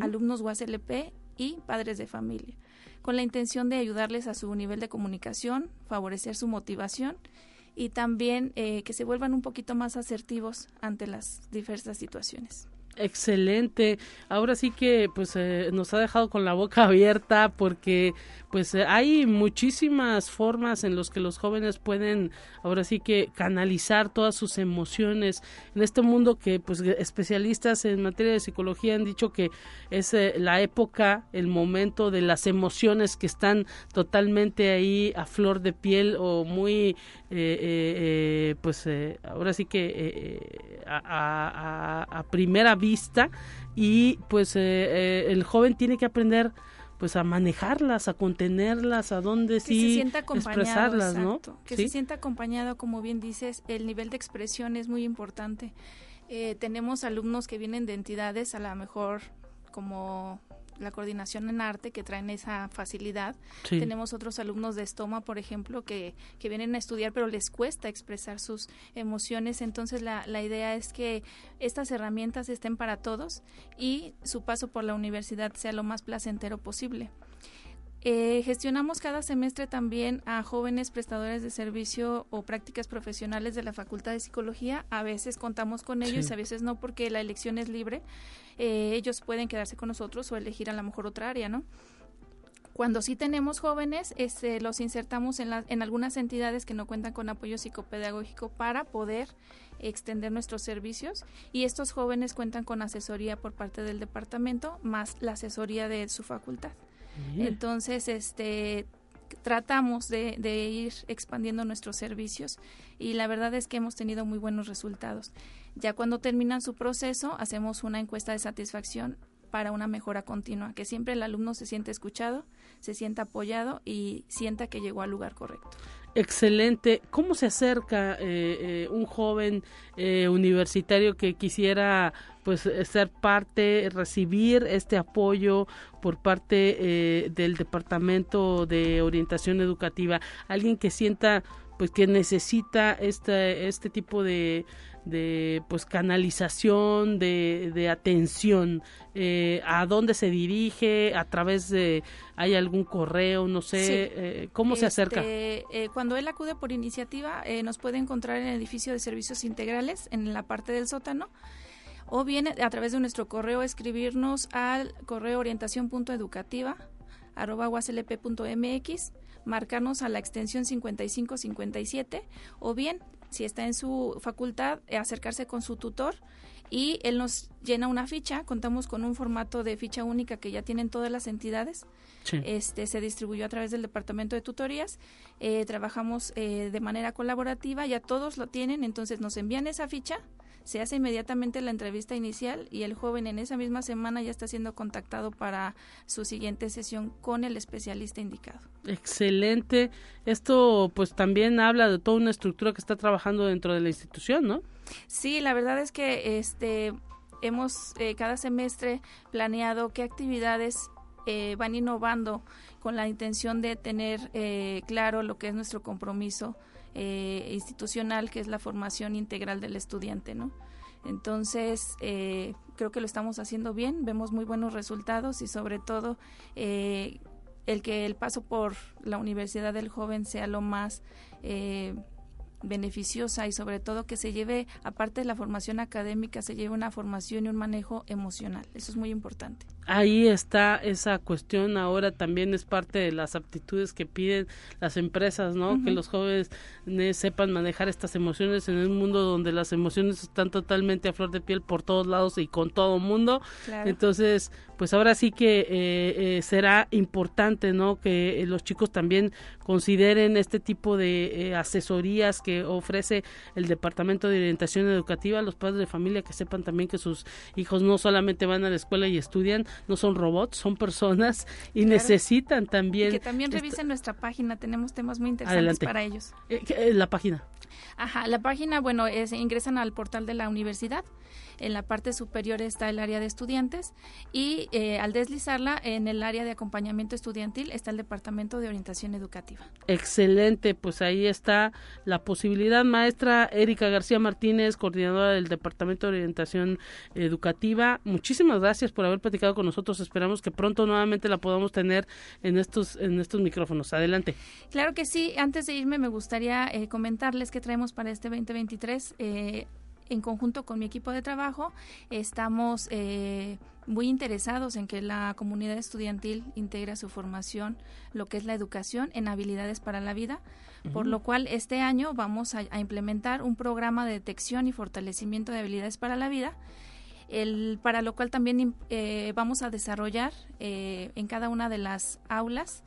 alumnos UASLP y padres de familia, con la intención de ayudarles a su nivel de comunicación, favorecer su motivación y también eh, que se vuelvan un poquito más asertivos ante las diversas situaciones. Excelente. Ahora sí que pues eh, nos ha dejado con la boca abierta porque pues eh, hay muchísimas formas en los que los jóvenes pueden ahora sí que canalizar todas sus emociones en este mundo que pues especialistas en materia de psicología han dicho que es eh, la época, el momento de las emociones que están totalmente ahí a flor de piel o muy pues ahora sí que a, a primera vista. Y pues eh, eh, el joven tiene que aprender pues a manejarlas, a contenerlas, a dónde sí expresarlas, ¿no? Que se sienta acompañado, como bien dices, el nivel de expresión es muy importante. Eh, tenemos alumnos que vienen de entidades a lo mejor como la coordinación en arte que traen esa facilidad. Tenemos otros alumnos de estoma, por ejemplo, que, que vienen a estudiar pero les cuesta expresar sus emociones. Entonces la, la idea es que estas herramientas estén para todos y su paso por la universidad sea lo más placentero posible. Eh, gestionamos cada semestre también a jóvenes prestadores de servicio o prácticas profesionales de la Facultad de Psicología. A veces contamos con ellos, a veces no, porque la elección es libre. Eh, ellos pueden quedarse con nosotros o elegir a lo mejor otra área, ¿no? Cuando sí tenemos jóvenes, este, los insertamos en, en algunas entidades que no cuentan con apoyo psicopedagógico para poder extender nuestros servicios y estos jóvenes cuentan con asesoría por parte del departamento más la asesoría de su facultad. Entonces, este tratamos de, de, ir expandiendo nuestros servicios y la verdad es que hemos tenido muy buenos resultados. Ya cuando terminan su proceso, hacemos una encuesta de satisfacción para una mejora continua, que siempre el alumno se siente escuchado, se sienta apoyado y sienta que llegó al lugar correcto. Excelente. ¿Cómo se acerca eh, eh, un joven eh, universitario que quisiera pues ser parte, recibir este apoyo por parte del Departamento de Orientación Educativa? Alguien que sienta pues que necesita este, este tipo de, de pues canalización, de atención, eh, a dónde se dirige, a través de, hay algún correo, no sé, eh, cómo se acerca. Este, eh, cuando él acude por iniciativa, nos puede encontrar en el edificio de servicios integrales, en la parte del sótano, o bien a través de nuestro correo escribirnos al correo orientación.educativa arroba mx marcarnos a la extensión 5557 o bien si está en su facultad, eh, acercarse con su tutor y él nos llena una ficha. Contamos con un formato de ficha única que ya tienen todas las entidades. Este se distribuyó a través del departamento de tutorías. Eh, trabajamos eh, de manera colaborativa, ya todos lo tienen, entonces nos envían esa ficha se hace inmediatamente la entrevista inicial y el joven en esa misma semana ya está siendo contactado para su siguiente sesión con el especialista indicado. Excelente. Esto pues también habla de toda una estructura que está trabajando dentro de la institución, ¿no? Sí, la verdad es que este hemos eh, cada semestre planeado qué actividades eh, van innovando con la intención de tener eh, claro lo que es nuestro compromiso eh, institucional, que es la formación integral del estudiante, ¿no? Entonces, eh, creo que lo estamos haciendo bien, vemos muy buenos resultados y sobre todo eh, el que el paso por la universidad del joven sea lo más beneficiosa y sobre todo que se lleve, aparte de la formación académica, se lleve una formación y un manejo emocional. Eso es muy importante ahí está esa cuestión ahora también es parte de las aptitudes que piden las empresas, ¿no? Que los jóvenes sepan manejar estas emociones en un mundo donde las emociones están totalmente a flor de piel por todos lados y con todo mundo. Entonces, pues ahora sí que eh, eh, será importante, ¿no? Que eh, los chicos también consideren este tipo de asesorías que ofrece el Departamento de Orientación Educativa a los padres de familia que sepan también que sus hijos no solamente van a la escuela y estudian, no son robots, son personas y necesitan también... que también revisen nuestra página, tenemos temas muy interesantes para ellos. Eh, eh, la página. Ajá, la página, bueno, es, ingresan al portal de la universidad en la parte superior está el área de estudiantes y eh, al deslizarla en el área de acompañamiento estudiantil está el departamento de orientación educativa. Excelente, pues ahí está la posibilidad. Maestra Erika García Martínez, coordinadora del departamento de orientación educativa, muchísimas gracias por haber platicado con nosotros. Esperamos que pronto nuevamente la podamos tener en estos en estos micrófonos. Adelante. Claro que sí. Antes de irme me gustaría eh, comentarles que traemos para este 2023 eh, en conjunto con mi equipo de trabajo, estamos eh, muy interesados en que la comunidad estudiantil integre su formación lo que es la educación en habilidades para la vida, por lo cual este año vamos a, implementar un programa de detección y fortalecimiento de habilidades para la vida, el, para lo cual también eh, vamos a desarrollar eh, en cada una de las aulas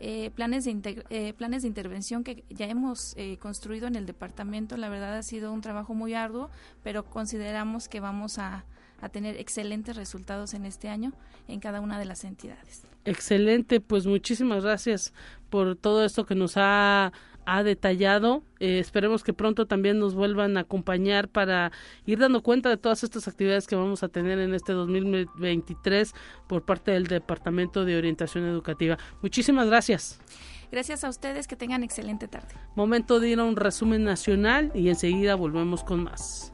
eh, planes, de eh, planes de intervención que ya hemos eh, construido en el departamento. La verdad ha sido un trabajo muy arduo, pero consideramos que vamos a, a tener excelentes resultados en este año en cada una de las entidades. Excelente, pues muchísimas gracias por todo esto que nos ha ha detallado. Eh, esperemos que pronto también nos vuelvan a acompañar para ir dando cuenta de todas estas actividades que vamos a tener en este 2023 por parte del Departamento de Orientación Educativa. Muchísimas gracias. Gracias a ustedes, que tengan excelente tarde. Momento de ir a un resumen nacional y enseguida volvemos con más.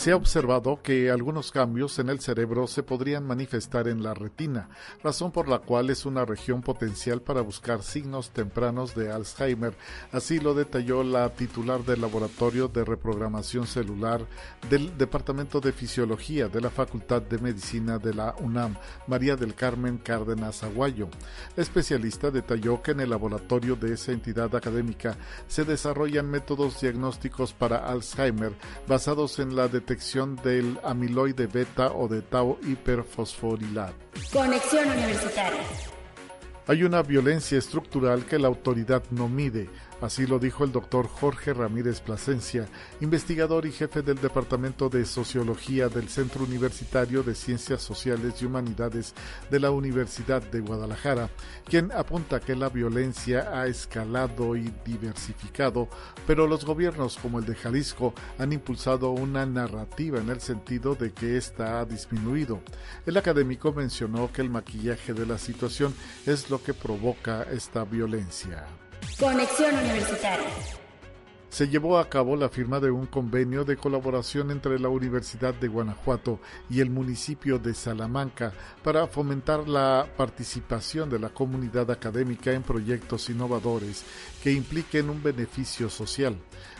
se ha observado que algunos cambios en el cerebro se podrían manifestar en la retina, razón por la cual es una región potencial para buscar signos tempranos de Alzheimer. Así lo detalló la titular del Laboratorio de Reprogramación Celular del Departamento de Fisiología de la Facultad de Medicina de la UNAM, María del Carmen Cárdenas Aguayo. La especialista detalló que en el laboratorio de esa entidad académica se desarrollan métodos diagnósticos para Alzheimer basados en la detección detección del amiloide beta o de tau hiperfosforilato. Conexión Universitaria. Hay una violencia estructural que la autoridad no mide Así lo dijo el doctor Jorge Ramírez Plasencia, investigador y jefe del Departamento de Sociología del Centro Universitario de Ciencias Sociales y Humanidades de la Universidad de Guadalajara, quien apunta que la violencia ha escalado y diversificado, pero los gobiernos como el de Jalisco han impulsado una narrativa en el sentido de que ésta ha disminuido. El académico mencionó que el maquillaje de la situación es lo que provoca esta violencia. Conexión Universitaria se llevó a cabo la firma de un convenio de colaboración entre la Universidad de Guanajuato y el municipio de Salamanca para fomentar la participación de la comunidad académica en proyectos innovadores que impliquen un beneficio social.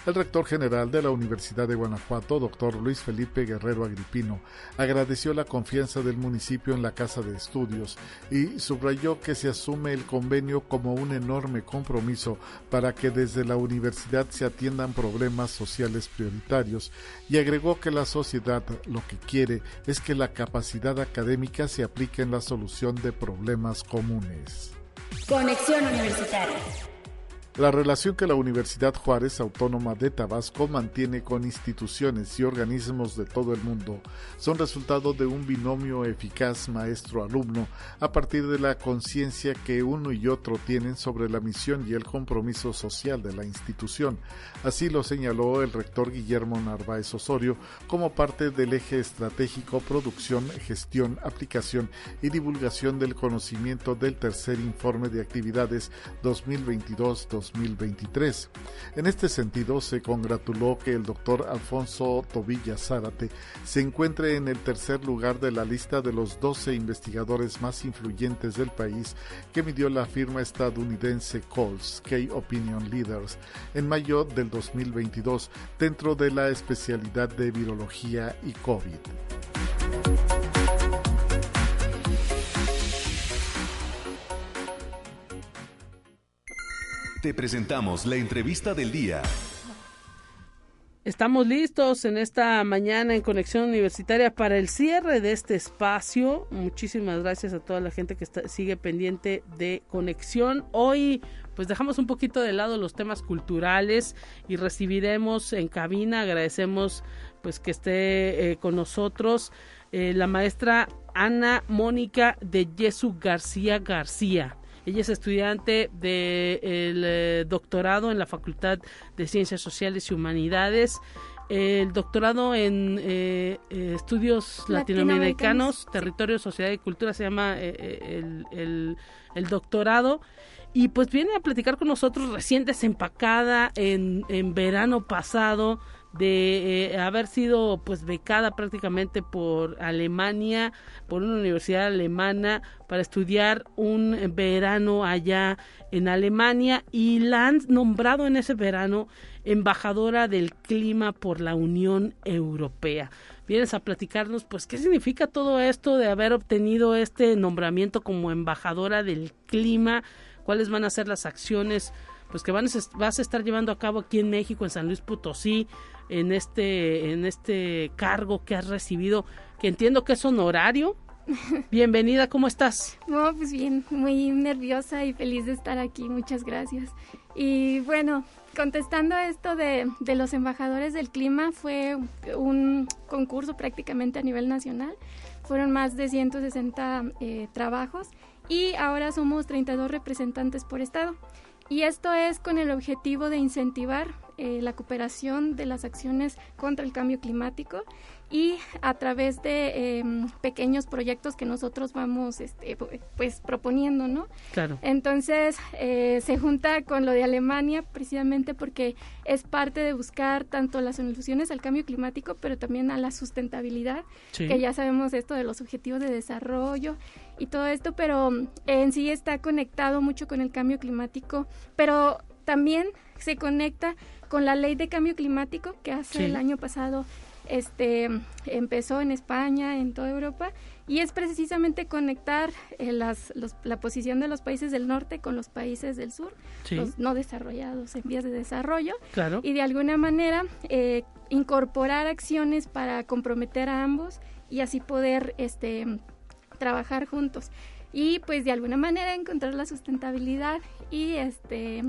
El rector general de la Universidad de Guanajuato, doctor Luis Felipe Guerrero Agripino, agradeció la confianza del municipio en la Casa de Estudios y subrayó que se asume el convenio como un enorme compromiso para que desde la universidad se atiendan problemas sociales prioritarios y agregó que la sociedad lo que quiere es que la capacidad académica se aplique en la solución de problemas comunes. Conexión Universitaria la relación que la Universidad Juárez Autónoma de Tabasco mantiene con instituciones y organismos de todo el mundo son resultado de un binomio eficaz maestro-alumno a partir de la conciencia que uno y otro tienen sobre la misión y el compromiso social de la institución. Así lo señaló el rector Guillermo Narváez Osorio como parte del eje estratégico producción, gestión, aplicación y divulgación del conocimiento del tercer informe de actividades 2022 2023. En este sentido, se congratuló que el doctor Alfonso Tobilla Zárate se encuentre en el tercer lugar de la lista de los 12 investigadores más influyentes del país que midió la firma estadounidense Coles Key Opinion Leaders en mayo del 2022 dentro de la especialidad de virología y COVID. Te presentamos la entrevista del día. Estamos listos en esta mañana en Conexión Universitaria para el cierre de este espacio. Muchísimas gracias a toda la gente que sigue pendiente de Conexión. Hoy pues dejamos un poquito de lado los temas culturales y recibiremos en cabina, agradecemos pues que esté eh, con nosotros eh, la maestra Ana Mónica de Yesu García García. Ella es estudiante del eh, doctorado en la Facultad de Ciencias Sociales y Humanidades el doctorado en eh, eh, estudios latinoamericanos, territorio, sociedad y cultura, se llama el, el, doctorado. Y pues viene a platicar con nosotros recién desempacada en, en verano pasado de eh, haber sido pues becada prácticamente por Alemania, por una universidad alemana para estudiar un verano allá en Alemania y la han nombrado en ese verano embajadora del clima por la Unión Europea. Vienes a platicarnos pues qué significa todo esto de haber obtenido este nombramiento como embajadora del clima, cuáles van a ser las acciones pues que van vas a estar llevando a cabo aquí en México, en San Luis Potosí, en este, en este cargo que has recibido, que entiendo que es honorario. Bienvenida, ¿cómo estás? No, pues bien, muy nerviosa y feliz de estar aquí, muchas gracias. Y bueno, contestando esto de, de los embajadores del clima, fue un concurso prácticamente a nivel nacional, fueron más de 160 eh, trabajos y ahora somos 32 representantes por estado. Y esto es con el objetivo de incentivar eh, la cooperación de las acciones contra el cambio climático y a través de em, pequeños proyectos que nosotros vamos este, pues proponiendo, ¿no? Claro. Entonces eh, se junta con lo de Alemania precisamente porque es parte de buscar tanto las soluciones al cambio climático, pero también a la sustentabilidad, que ya sabemos esto de los objetivos de desarrollo y todo esto, pero en sí está conectado mucho con el cambio climático, pero también se conecta con la ley de cambio climático que hace el año pasado este empezó en España, en toda Europa, y es precisamente conectar eh, las, la posición de los países del norte con los países del sur, los no desarrollados en vías de desarrollo, y de alguna manera eh, incorporar acciones para comprometer a ambos y así poder este trabajar juntos. Y pues de alguna manera encontrar la sustentabilidad y este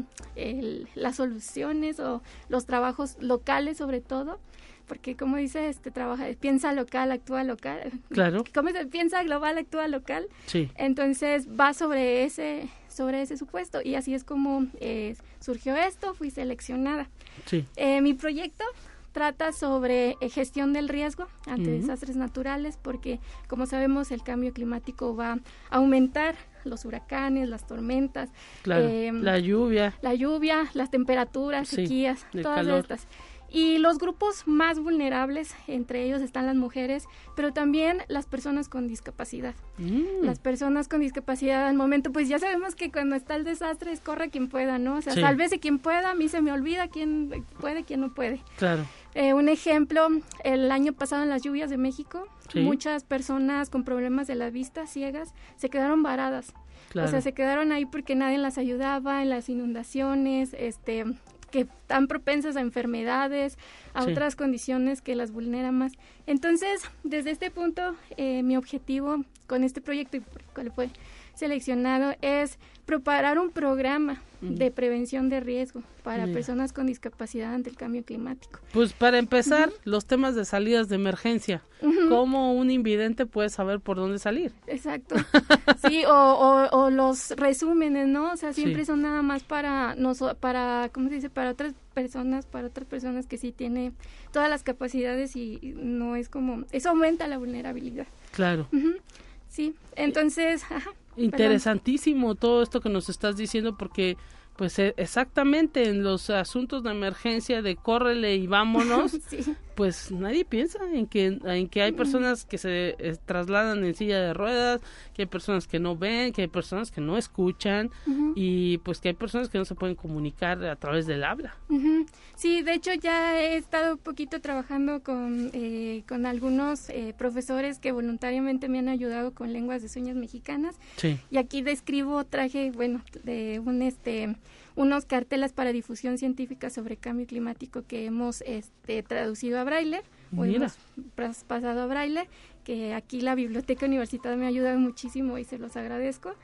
las soluciones o los trabajos locales sobre todo porque como dice este trabaja piensa local actúa local. Claro. Como se piensa global actúa local sí. Entonces va sobre ese sobre ese supuesto y así es como eh, surgió esto fui seleccionada. Sí. Eh, mi proyecto trata sobre eh, gestión del riesgo ante desastres naturales porque como sabemos el cambio climático va a aumentar los huracanes, las tormentas, em, la lluvia, la lluvia, las temperaturas, sequías, todas estas. Y los grupos más vulnerables, entre ellos están las mujeres, pero también las personas con discapacidad. Mm. Las personas con discapacidad al momento, pues ya sabemos que cuando está el desastre es corre quien pueda, ¿no? O sea, tal vez quien pueda, a mí se me olvida quién puede, quién no puede. Claro. Eh, un ejemplo, el año pasado en las lluvias de México, muchas personas con problemas de la vista, ciegas, se quedaron varadas. O sea, se quedaron ahí porque nadie las ayudaba en las inundaciones, este, que están propensas a enfermedades, a otras condiciones que las vulneran más. Entonces, desde este punto, eh, mi objetivo con este proyecto y por el cual fue seleccionado es preparar un programa de prevención de riesgo para personas con discapacidad ante el cambio climático. Pues para empezar, los temas de salidas de emergencia. ¿Cómo un invidente puede saber por dónde salir? Exacto. sí, o, o, los resúmenes, ¿no? O sea, siempre son nada más para, no, para, ¿cómo se dice? Para otras personas, para otras personas que sí tiene todas las capacidades y no es como, eso aumenta la vulnerabilidad. Claro. Sí, entonces, ajá, Interesantísimo todo esto que nos estás diciendo porque pues e, exactamente en los asuntos de emergencia de córrele y vámonos, pues nadie piensa en que, en que hay personas que se eh, trasladan en silla de ruedas, que hay personas que no ven, que hay personas que no escuchan y pues que hay personas que no se pueden comunicar a través del habla. Sí, de hecho ya he estado un poquito trabajando con, eh, con algunos eh, profesores que voluntariamente me han ayudado con lenguas de señas mexicanas. Y aquí describo, traje, bueno, de un este unos carteles para difusión científica sobre cambio climático que hemos este, traducido a braille o hemos pasado a braille que aquí la biblioteca universitaria me ha ayudado muchísimo y se los agradezco.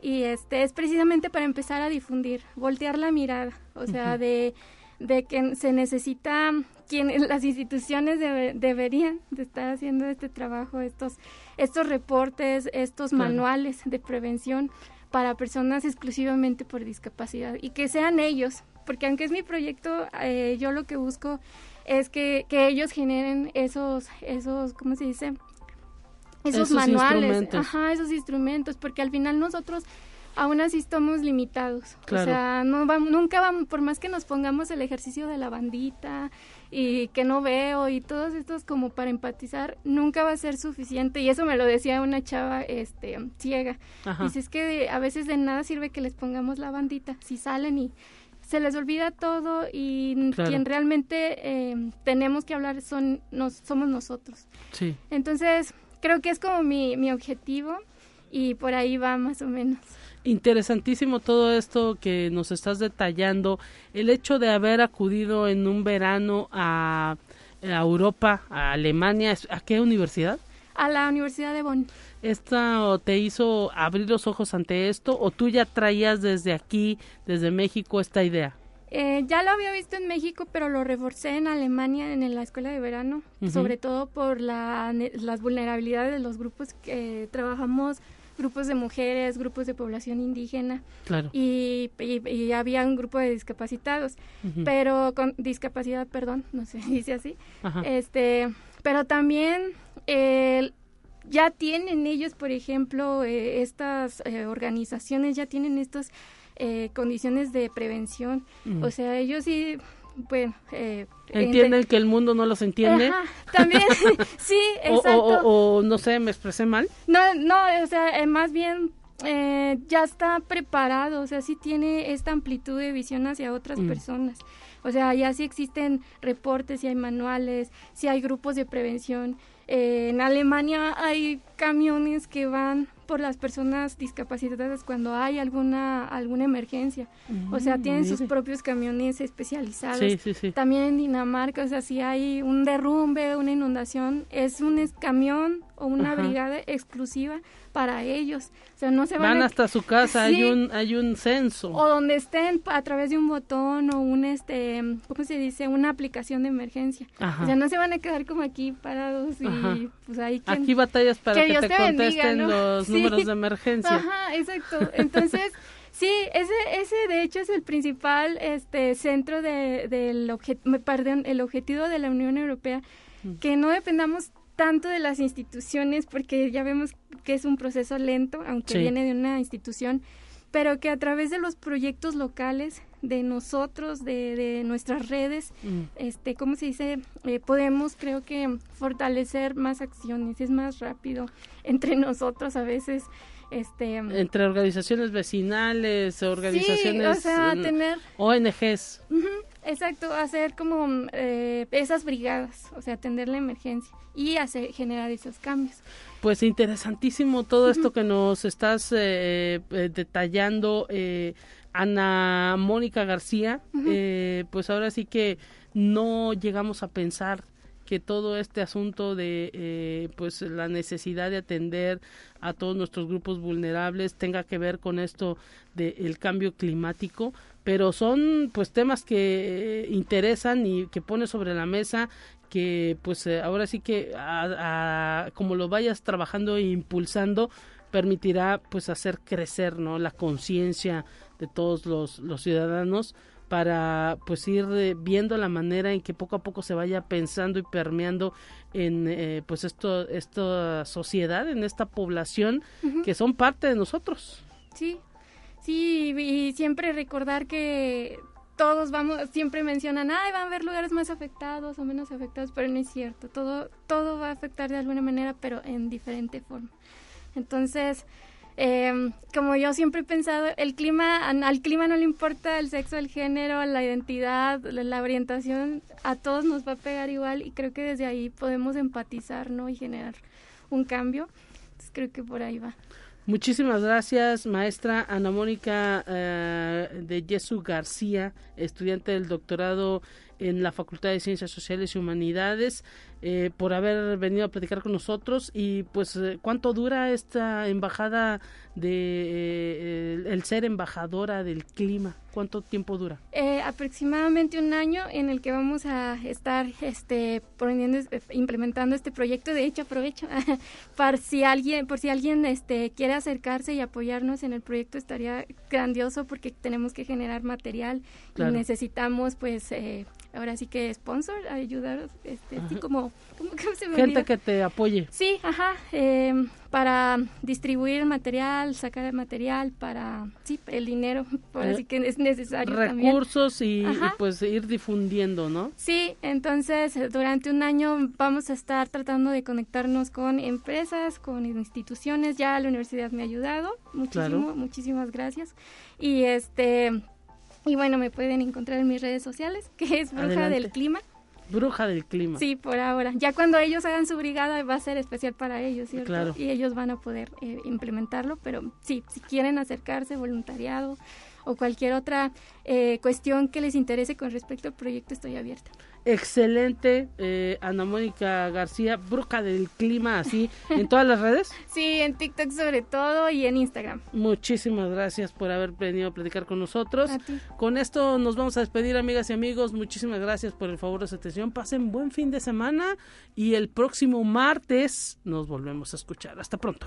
Y este es precisamente para empezar a difundir voltear la mirada o sea de de que se necesita quien las instituciones deberían de estar haciendo este trabajo estos estos reportes estos manuales de prevención para personas exclusivamente por discapacidad y que sean ellos, porque aunque es mi proyecto, eh, yo lo que busco es que, que ellos generen esos, esos, ¿cómo se dice? Esos, manuales, ajá, esos instrumentos, porque al final nosotros aún así estamos limitados. O sea, no vamos, nunca vamos, por más que nos pongamos el ejercicio de la bandita y que no veo y todos estos como para empatizar, nunca va a ser suficiente. Y eso me lo decía una chava este ciega. Dice, es que a veces de nada sirve que les pongamos la bandita. Si salen y se les olvida todo y quien realmente eh, tenemos que hablar son nos, somos nosotros. Sí. Entonces, creo que es como mi, mi objetivo y por ahí va más o menos. Interesantísimo todo esto que nos estás detallando. El hecho de haber acudido en un verano a, Europa, a Alemania, ¿a qué universidad? A la Universidad de Bonn. ¿Esta te hizo abrir los ojos ante esto o tú ya traías desde aquí, desde México, esta idea? Eh, ya lo había visto en México, pero lo reforcé en Alemania en la escuela de verano, sobre todo por la, las vulnerabilidades de los grupos que trabajamos grupos de mujeres, grupos de población indígena. Claro. Y, y, había un grupo de discapacitados, pero con discapacidad, perdón, no se dice así. Este, pero también ya tienen ellos, por ejemplo, eh, estas eh, organizaciones ya tienen estas eh, condiciones de prevención. O sea, ellos sí bueno, eh, entienden que el mundo no los entiende. también, sí, exacto. O, no sé, me expresé mal. No, no, o sea, eh, más bien eh, ya está preparado, o sea, sí tiene esta amplitud de visión hacia otras mm. personas. O sea, ya sí existen reportes, sí hay manuales, sí hay grupos de prevención. en Alemania hay camiones que van por las personas discapacitadas cuando hay alguna alguna emergencia. o sea, tienen sus propios camiones especializados. También en Dinamarca, o sea, si hay un derrumbe, una inundación, es un camión o una brigada exclusiva para ellos. O sea, no se van, hasta su casa, hay un hay un censo. O donde estén a través de un botón o un este, ¿cómo se dice? una aplicación de emergencia. O sea, no se van a quedar como aquí parados y pues ahí Aquí batallas para que, te, contesten los números de emergencia. Ajá, exacto. Entonces, sí, ese ese de hecho es el principal este centro de, del perdón, el objetivo de la Unión Europea mm. que no dependamos tanto de las instituciones, porque ya vemos que es un proceso lento, aunque viene de una institución, pero que a través de los proyectos locales, de nosotros, de, de nuestras redes, mm. este, ¿cómo se dice? Eh, podemos, creo que, fortalecer más acciones, es más rápido entre nosotros a veces. Este, entre organizaciones vecinales, organizaciones, o sea, tener ONGs. Exacto, hacer como eh, esas brigadas, o sea, atender la emergencia y hacer generar esos cambios. Pues interesantísimo todo esto que nos estás eh, eh, detallando, Ana Mónica García. pues ahora sí que no llegamos a pensar que todo este asunto de pues la necesidad de atender a todos nuestros grupos vulnerables tenga que ver con esto del cambio climático pero son pues temas que interesan y que pone sobre la mesa que pues eh, ahora sí que como lo vayas trabajando e impulsando permitirá pues hacer crecer no la conciencia de todos los, los ciudadanos para pues ir eh, viendo la manera en que poco a poco se vaya pensando y permeando en eh, pues esto esta sociedad en esta población que son parte de nosotros sí Sí, y siempre recordar que todos vamos, siempre mencionan, ay, van a haber lugares más afectados o menos afectados, pero no es cierto. Todo, todo va a afectar de alguna manera, pero en diferente forma. Entonces, eh, como yo siempre he pensado, el clima, al clima no le importa el sexo, el género, la identidad, la, orientación, a todos nos va a pegar igual y creo que desde ahí podemos empatizar, ¿no? Y generar un cambio. Entonces creo que por ahí va. Muchísimas gracias, maestra Ana Mónica eh, de Jesús García, estudiante del doctorado en la Facultad de Ciencias Sociales y Humanidades. Eh, por haber venido a platicar con nosotros y pues eh, cuánto dura esta embajada de eh, el, ser embajadora del clima cuánto tiempo dura aproximadamente un año en el que vamos a estar este poniendo implementando este proyecto. De hecho aprovecho para si alguien por si alguien este quiere acercarse y apoyarnos en el proyecto estaría grandioso porque tenemos que generar material y necesitamos pues ahora sí que sponsor, ayudar, este, así como, se me Gente que te apoye. Sí, ajá, em, para distribuir el material, sacar el material, para, sí, el dinero, por así que es necesario Recursos Y, y, pues ir difundiendo, ¿no? Sí, entonces durante un año vamos a estar tratando de conectarnos con empresas, con instituciones, ya la universidad me ha ayudado, muchísimo, muchísimas gracias. Y este y bueno, me pueden encontrar en mis redes sociales, que es Bruja del Clima. Bruja del Clima. Sí, por ahora. Ya cuando ellos hagan su brigada va a ser especial para ellos, ¿cierto? Claro. Y ellos van a poder eh, implementarlo, pero sí, si quieren acercarse, voluntariado o cualquier otra eh, cuestión que les interese con respecto al proyecto, estoy abierta excelente eh, Ana Mónica García, bruja del clima, así, en todas las redes. Sí, en TikTok sobre todo y en Instagram. Muchísimas gracias por haber venido a platicar con nosotros. Con esto nos vamos a despedir, amigas y amigos. Muchísimas gracias por el favor de su atención. Pasen buen fin de semana y el próximo martes nos volvemos a escuchar. Hasta pronto.